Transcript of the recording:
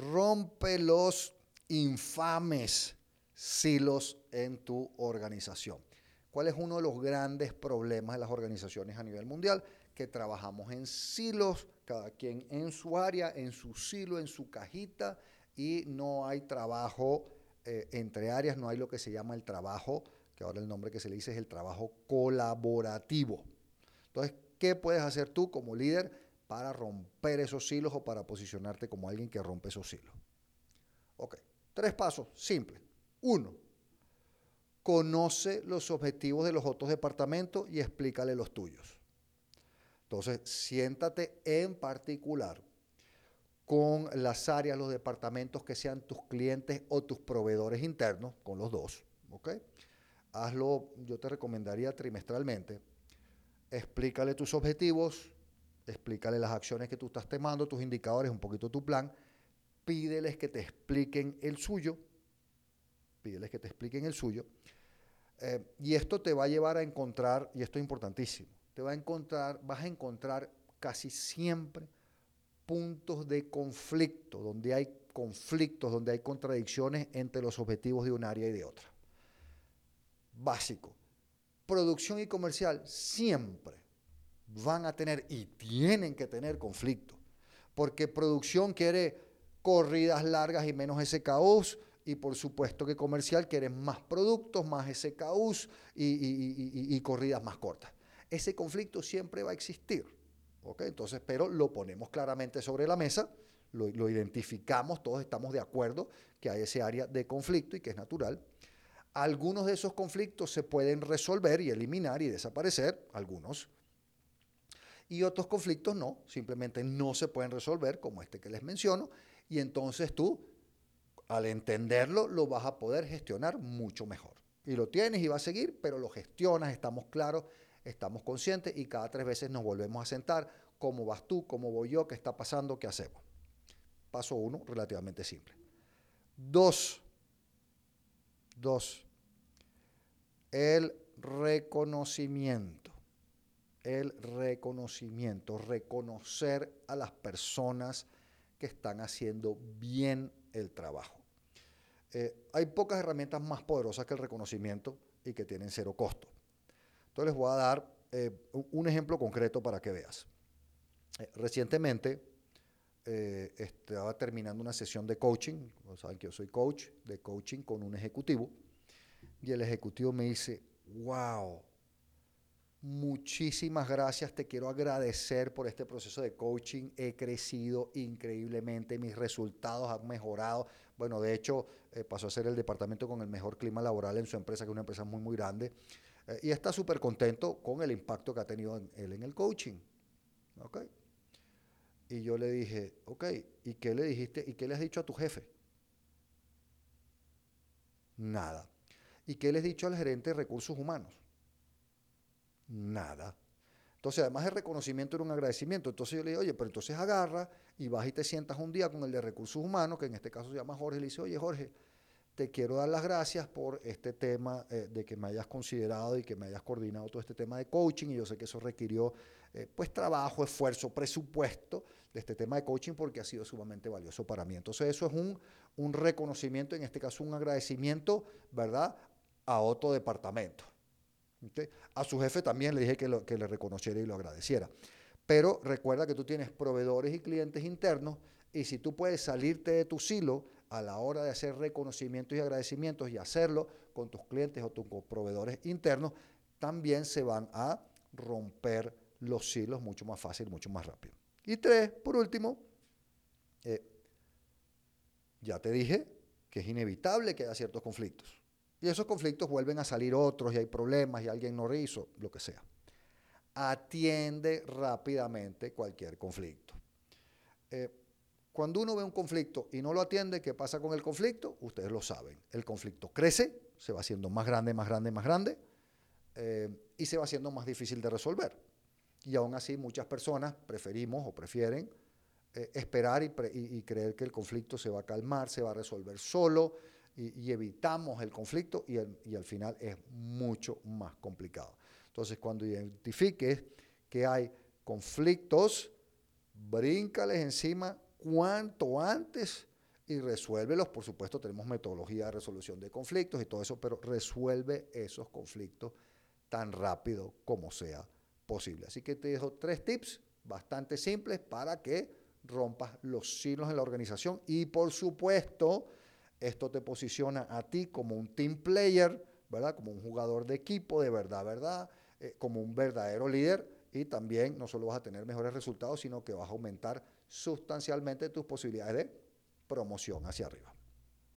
rompe los infames silos en tu organización. ¿Cuál es uno de los grandes problemas de las organizaciones a nivel mundial? Que trabajamos en silos, cada quien en su área, en su silo, en su cajita, y no hay trabajo eh, entre áreas, no hay lo que se llama el trabajo, que ahora el nombre que se le dice es el trabajo colaborativo. Entonces, ¿qué puedes hacer tú como líder para romper esos hilos o para posicionarte como alguien que rompe esos hilos? Ok, tres pasos simples. Uno, conoce los objetivos de los otros departamentos y explícale los tuyos. Entonces, siéntate en particular con las áreas, los departamentos que sean tus clientes o tus proveedores internos, con los dos, ¿ok? Hazlo, yo te recomendaría trimestralmente. Explícale tus objetivos, explícale las acciones que tú estás tomando, tus indicadores, un poquito tu plan. Pídeles que te expliquen el suyo. Pídeles que te expliquen el suyo. Eh, y esto te va a llevar a encontrar, y esto es importantísimo, te va a encontrar, vas a encontrar casi siempre puntos de conflicto, donde hay conflictos, donde hay contradicciones entre los objetivos de un área y de otra. Básico. Producción y comercial siempre van a tener y tienen que tener conflicto, porque producción quiere corridas largas y menos SKUs, y por supuesto que comercial quiere más productos, más SKUs y, y corridas más cortas. Ese conflicto siempre va a existir. Entonces, pero lo ponemos claramente sobre la mesa, lo, identificamos, todos estamos de acuerdo que hay ese área de conflicto y que es natural. Algunos de esos conflictos se pueden resolver y eliminar y desaparecer, algunos. Y otros conflictos no, simplemente no se pueden resolver, como este que les menciono, y entonces tú, al entenderlo, lo vas a poder gestionar mucho mejor. Y lo tienes y va a seguir, pero lo gestionas, estamos claros estamos conscientes y cada tres veces nos volvemos a sentar. ¿Cómo vas tú? ¿Cómo voy yo? ¿Qué está pasando? ¿Qué hacemos? Paso uno, relativamente simple. Dos, dos, el reconocimiento. El reconocimiento, reconocer a las personas que están haciendo bien el trabajo. Eh, hay pocas herramientas más poderosas que el reconocimiento y que tienen cero costo. Entonces les voy a dar eh, un ejemplo concreto para que veas. Eh, recientemente estaba terminando una sesión de coaching, saben que yo soy coach de coaching con un ejecutivo, y el ejecutivo me dice, wow, muchísimas gracias, te quiero agradecer por este proceso de coaching, he crecido increíblemente, mis resultados han mejorado. Bueno, de hecho, pasó a ser el departamento con el mejor clima laboral en su empresa, que es una empresa muy, muy grande. Eh, y está súper contento con el impacto que ha tenido él en el coaching. ¿Ok? Y yo le dije, ok, ¿y qué le dijiste? ¿Y qué le has dicho a tu jefe? Nada. ¿Y qué le has dicho al gerente de recursos humanos? Nada. Entonces, además el reconocimiento era un agradecimiento. Entonces yo le dije, oye, pero entonces agarra y vas y te sientas un día con el de recursos humanos, que en este caso se llama Jorge, y le dice, oye, Jorge, te quiero dar las gracias por este tema eh, de que me hayas considerado y que me hayas coordinado todo este tema de coaching y yo sé que eso requirió eh, pues trabajo, esfuerzo, presupuesto de este tema de coaching porque ha sido sumamente valioso para mí. Entonces eso es un, un reconocimiento, en este caso un agradecimiento, ¿verdad? A otro departamento. A su jefe también le dije que, le reconociera y lo agradeciera. Pero recuerda que tú tienes proveedores y clientes internos y si tú puedes salirte de tu silo a la hora de hacer reconocimientos y agradecimientos y hacerlo con tus clientes o tus proveedores internos, también se van a romper los hilos mucho más fácil, mucho más rápido. Y tres, por último, eh, ya te dije que es inevitable que haya ciertos conflictos. Y esos conflictos vuelven a salir otros y hay problemas y alguien no hizo, lo que sea. Atiende rápidamente cualquier conflicto. Eh, cuando uno ve un conflicto y no lo atiende, ¿qué pasa con el conflicto? Ustedes lo saben. El conflicto crece, se va haciendo más grande, más grande, más grande, eh, y se va haciendo más difícil de resolver. Y aún así muchas personas preferimos o prefieren eh, esperar y, creer que el conflicto se va a calmar, se va a resolver solo, y, evitamos el conflicto y, y al final es mucho más complicado. Entonces, cuando identifiques que hay conflictos, bríncales encima cuanto antes y resuélvelos. Por supuesto, tenemos metodología de resolución de conflictos y todo eso, pero resuelve esos conflictos tan rápido como sea posible. Así que te dejo tres tips bastante simples para que rompas los signos en la organización y por supuesto esto te posiciona a ti como un team player, ¿verdad? Como un jugador de equipo de verdad, ¿verdad? Eh, como un verdadero líder y también no solo vas a tener mejores resultados, sino que vas a aumentar sustancialmente tus posibilidades de promoción hacia arriba.